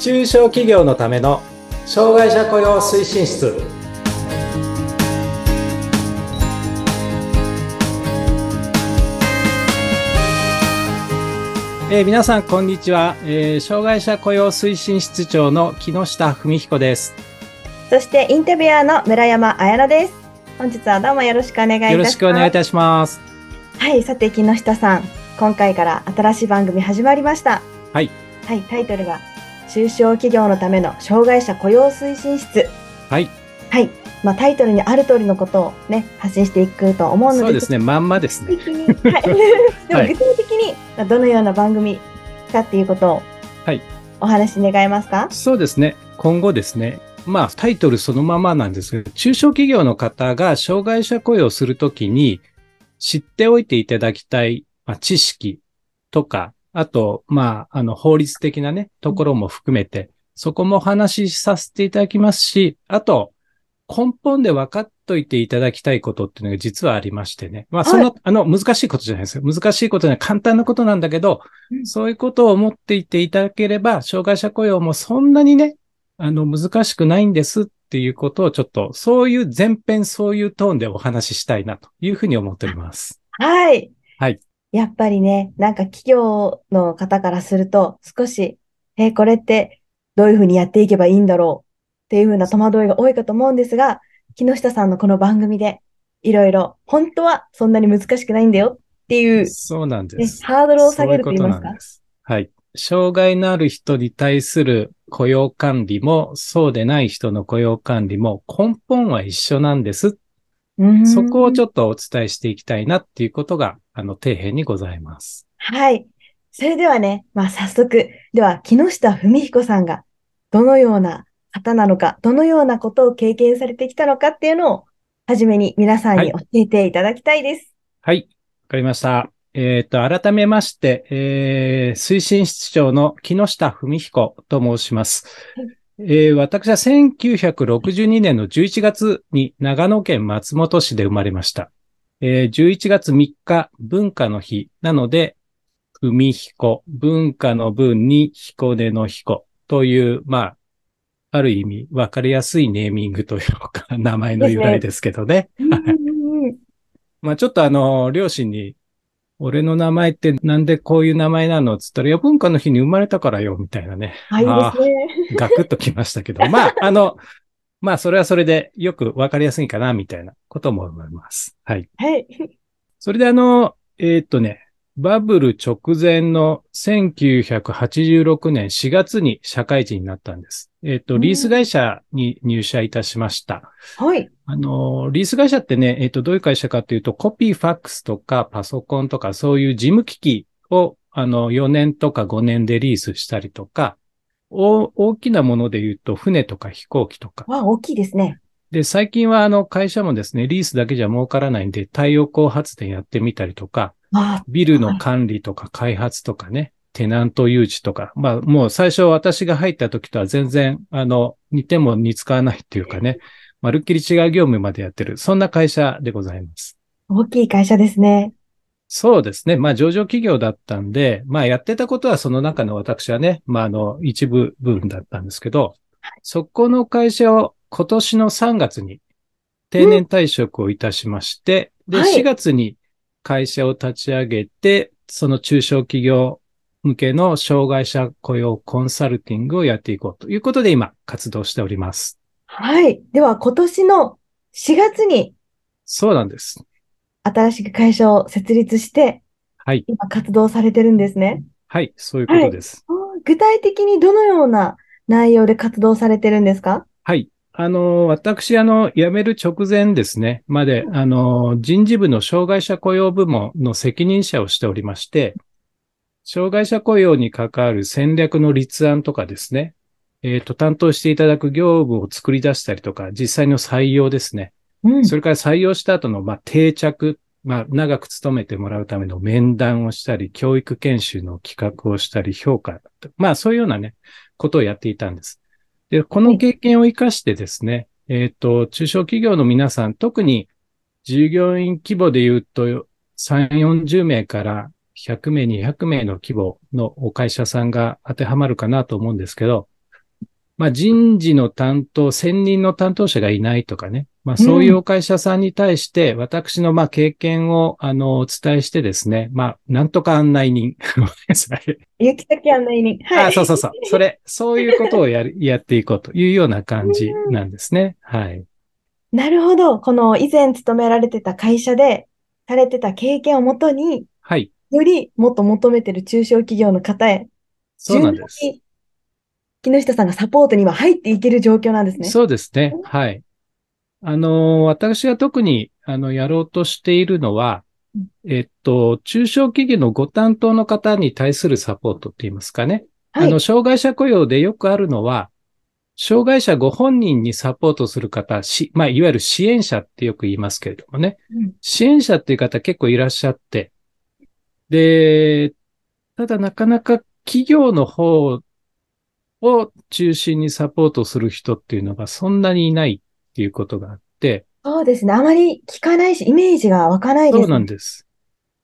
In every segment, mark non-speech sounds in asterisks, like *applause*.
中小企業のための障害者雇用推進室。えー、皆さんこんにちは、えー、障害者雇用推進室長の木下文彦です。そしてインタビュアーの村山彩乃です。本日はどうもよろしくお願いいたします。よろしくお願いいたしますはいさて木下さん今回から新しい番組始まりましたはいはいタイトルが中小企業のための障害者雇用推進室。はい。はい。まあ、タイトルにある通りのことをね、発信していくと思うので。そうですね、まんまですね。はい、でも具体的にどのような番組かっていうことを、はい。お話願えますか？そうですね。今後ですね、まあ、タイトルそのままなんですけど、中小企業の方が障害者雇用するときに知っておいていただきたい、まあ、知識とか、あと、まあ、あの、法律的なね、ところも含めて、そこもお話しさせていただきますし、あと、根本で分かっといていただきたいことっていうのが実はありましてね。まあ、その、はい、あの、難しいことじゃないですよ。難しいことじゃない、簡単なことなんだけど、うん、そういうことを思っていていただければ、障害者雇用もそんなにね、あの、難しくないんですっていうことをちょっと、そういう前編、そういうトーンでお話ししたいなというふうに思っております。はい。はい。やっぱりね、なんか企業の方からすると、少し、えこれってどういうふうにやっていけばいいんだろうっていうふうな戸惑いが多いかと思うんですが、木下さんのこの番組で、いろいろ、本当はそんなに難しくないんだよっていう、そうなんです。ハードルを下げると言いますか？はい。障害のある人に対する雇用管理も、そうでない人の雇用管理も根本は一緒なんですそこをちょっとお伝えしていきたいなっていうことが、あの、底辺にございます。はい。それではね、まあ、早速、では、木下文彦さんが、どのような方なのか、どのようなことを経験されてきたのかっていうのを、はじめに皆さんに教えていただきたいです。はい。わ、はい、かりました。えっ、ー、と、改めまして、えー、推進室長の木下文彦と申します。はいえー、私は1962年の11月に長野県松本市で生まれました。えー、11月3日文化の日なので、海彦、文化の文に彦根の彦という、まあ、ある意味分かりやすいネーミングというか、名前の由来ですけどね。まあちょっとあの、両親に俺の名前ってなんでこういう名前なのつったら、いや、文化の日に生まれたからよ、みたいなね。はい、ですね。ガクッときましたけど、*laughs* まあ、あの、まあ、それはそれでよくわかりやすいかな、みたいなことも思います。はい。はい。それであの、えー、っとね、バブル直前の1986年4月に社会人になったんです。えっ、と、リース会社に入社いたしました。はい。あの、リース会社ってね、えっ、と、どういう会社かというと、コピーファックスとかパソコンとかそういう事務機器を、あの、4年とか5年でリースしたりとか、大きなもので言うと、船とか飛行機とか。わ、大きいですね。で、最近はあの会社もですね、リースだけじゃ儲からないんで、太陽光発電やってみたりとか、ビルの管理とか開発とかね、テナント誘致とか、まあもう最初私が入った時とは全然、あの、似ても似つかわないっていうかね、まるっきり違う業務までやってる、そんな会社でございます。大きい会社ですね。そうですね。まあ上場企業だったんで、まあやってたことはその中の私はね、まああの一部分だったんですけど、そこの会社を今年の3月に定年退職をいたしまして、で、4月に会社を立ち上げて、その中小企業向けの障害者雇用コンサルティングをやっていこうということで今活動しております。はい。では今年の4月にそうなんです。新しく会社を設立して、はい。今活動されてるんですね。はい、そういうことです。はい、具体的にどのような内容で活動されてるんですか？はい。あの、私、あの、辞める直前ですね、まで、あの、人事部の障害者雇用部門の責任者をしておりまして、障害者雇用に関わる戦略の立案とかですね、えっ、ー、と、担当していただく業務を作り出したりとか、実際の採用ですね。うん、それから採用した後の、まあ、定着、まあ、長く勤めてもらうための面談をしたり、教育研修の企画をしたり、評価、まあ、そういうようなね、ことをやっていたんです。で、この経験を活かしてですね、えっ、ー、と、中小企業の皆さん、特に従業員規模で言うと3、40名から100名、200名の規模のお会社さんが当てはまるかなと思うんですけど、まあ人事の担当、専任の担当者がいないとかね。まあそういうお会社さんに対して、私のまあ経験をあのお伝えしてですね、まあなんとか案内人。*laughs* ごめんなさい。行き先案内人。はい。あ、そうそうそう。それ、そういうことをやる、*laughs* やっていこうというような感じなんですね。はい。なるほど。この以前勤められてた会社で、されてた経験をもとに、はい。よりもっと求めてる中小企業の方へ、そうなんです。木下さんがサポートには入っていける状況なんですね。そうですね。はい。あの、私が特に、あの、やろうとしているのはうん、えっと、中小企業のご担当の方に対するサポートって言いますかね。はいあの、障害者雇用でよくあるのは、障害者ご本人にサポートする方、し、まあ、いわゆる支援者ってよく言いますけれどもね。うん支援者っていう方結構いらっしゃって、で、ただなかなか企業の方を中心にサポートする人っていうのがそんなにいないっていうことがあって、そうですね。あまり聞かないし、イメージが湧かないですね。そうなんです。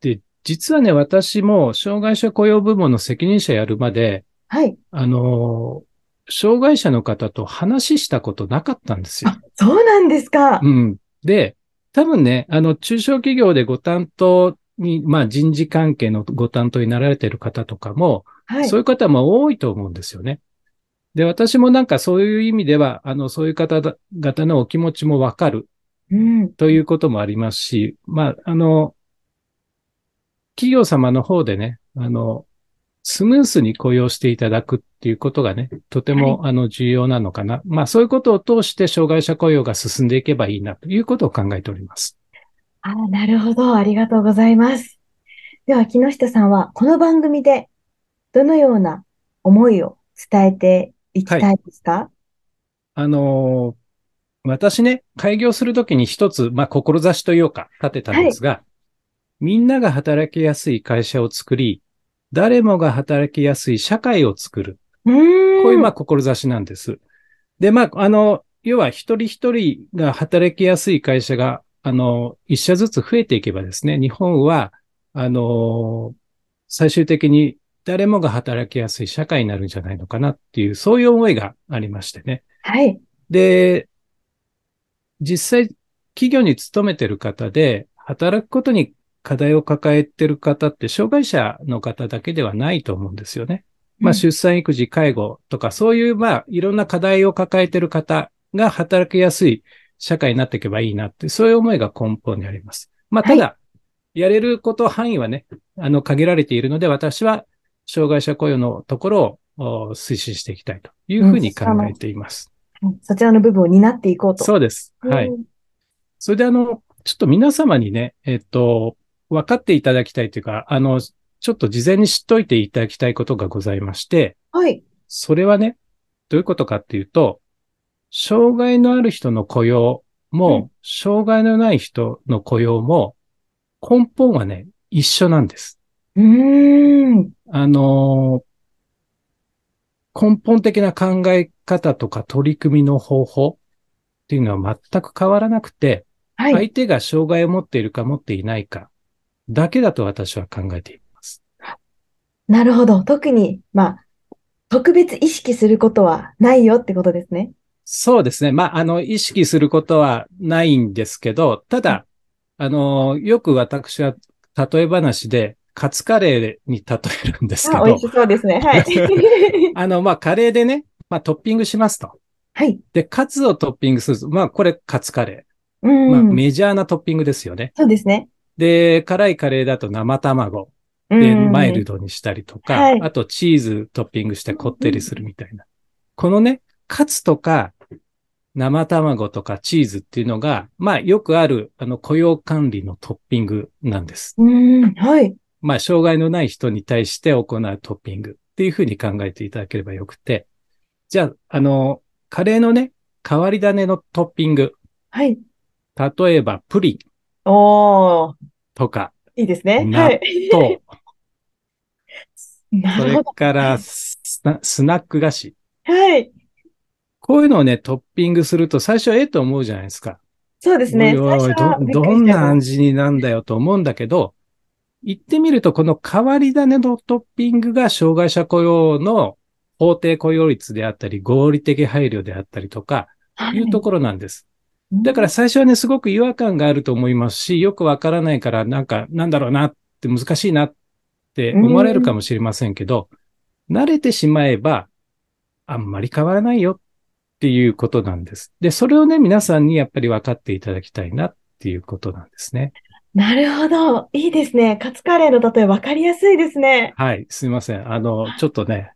で、実はね、私も障害者雇用部門の責任者やるまで、はい。あの、障害者の方と話したことなかったんですよあ。、そうなんですかう。ん。で、多分ね、あの、中小企業でご担当に、まあ人事関係のご担当になられている方とかも、はい。そういう方も多いと思うんですよね。で、私もなんかそういう意味では、あの、そういう方々のお気持ちもわかるうん。ということもありますし、まあ、あの、企業様の方でね、あの、スムースに雇用していただくっていうことがね、とても、あの、重要なのかな。まあ、そういうことを通して障害者雇用が進んでいけばいいなということを考えております。あーなるほど。ありがとうございます。では、木下さんは、この番組で、どのような思いを伝えていきたいですか？あの、私ね、開業するときに一つ、まあ、志というか、立てたんですが、みんなが働きやすい会社を作り、誰もが働きやすい社会を作る。う。こういう、まあ、志なんです。で、まあ、あの、要は一人一人が働きやすい会社が、あの、一社ずつ増えていけばですね、日本は、あの、最終的に誰もが働きやすい社会になるんじゃないのかなっていう、そういう思いがありましてね。はい。で、実際、企業に勤めてる方で、働くことに課題を抱えてる方って、障害者の方だけではないと思うんですよね。まあ、うん出産、育児、介護とか、そういう、まあ、いろんな課題を抱えてる方が働きやすい社会になっていけばいいなって、そういう思いが根本にあります。まあ、ただ、やれること範囲はね、あの、限られているので、私は、障害者雇用のところをお推進していきたいというふうに考えています。そちらの部分を担っていこうと。そうです。はい。うんそれであの、ちょっと皆様にね、えっと、分かっていただきたいというか、あの、ちょっと事前に知っといていただきたいことがございまして、はい。それはね、どういうことかっていうと、障害のある人の雇用も、うん障害のない人の雇用も、根本はね、一緒なんです。うーん。あの根本的な考え方とか取り組みの方法っていうのは全く変わらなくて、はい。相手が障害を持っているか持っていないかだけだと私は考えています。なるほど。特に、まあ、特別意識することはないよってことですね。そうですね。まあ、あの、意識することはないんですけど、ただ、あの、よく私は例え話で、カツカレーに例えるんですけあ、美ど味、しそうですね。はい。*laughs* あの、まあ、カレーでね、まあ、トッピングしますと。はい。で、カツをトッピングすると、まあ、これカツカレうー。まあ、ん。メジャーなトッピングですよね。そうですね。で、辛いカレーだと生卵。うで、ん。マイルドにしたりとか、はいあとチーズトッピングしてこってりするみたいな。このね、カツとか生卵とかチーズっていうのが、まあよくあるあの雇用管理のトッピングなんです。うん。はい。まあ障害のない人に対して行うトッピングっていうふうに考えていただければよくて。じゃあ、あの、カレーのね、変わり種のトッピング。はい。例えばプリンおー。とか、いいですね。納はい。豆、*laughs* なそれ。からスナスナック菓子。はい。こういうのをね、トッピングすると最初ええと思うじゃないですか。そうですね。おいおいど、くどんな味になんだよと思うんだけど、言ってみると、この変わり種のトッピングが障害者雇用の法定雇用率であったり、合理的配慮であったりとか、いうところなんです。だから最初はね、すごく違和感があると思いますし、よくわからないから、なんか、なんだろうなって難しいなって思われるかもしれませんけど、慣れてしまえば、あんまり変わらないよっていうことなんです。で、それをね、皆さんにやっぱり分かっていただきたいなっていうことなんですね。なるほど。いいですね。カツカレーの例え分かりやすいですね。はい、すいません。あの、ちょっとね、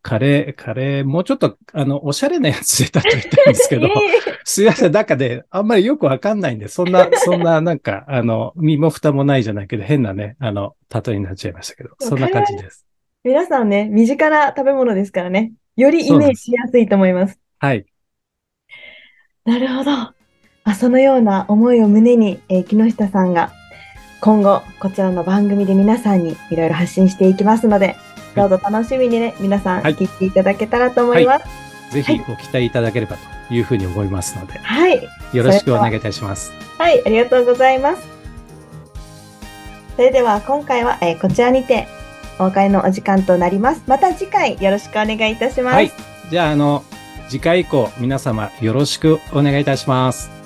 カレー、カレー、もうちょっと、あの、おしゃれなやつで例えたいんですけど *laughs* すいません。なんかね、あんまりよくわかんないんで、そんな、*laughs* そんな、なんか、あの、身も蓋もないじゃないけど、変なね、あの、例えになっちゃいましたけど、そんな感じです。皆さんね、身近な食べ物ですからね。よりイメージしやすいと思います。はい。なるほど。あそのような思いを胸に、えー木下さんが今後こちらの番組で皆さんにいろいろ発信していきますので、どうぞ楽しみにね、皆さんはい聞いていただけたらと思います。ぜひご期待いただければというふうに思いますので、はい。よろしくお願いいたします。はい、ありがとうございます。それでは今回は、えーこちらにてお別れのお時間となります。また次回よろしくお願いいたします。はい。じゃあ、あの、次回以降、皆様よろしくお願いいたします。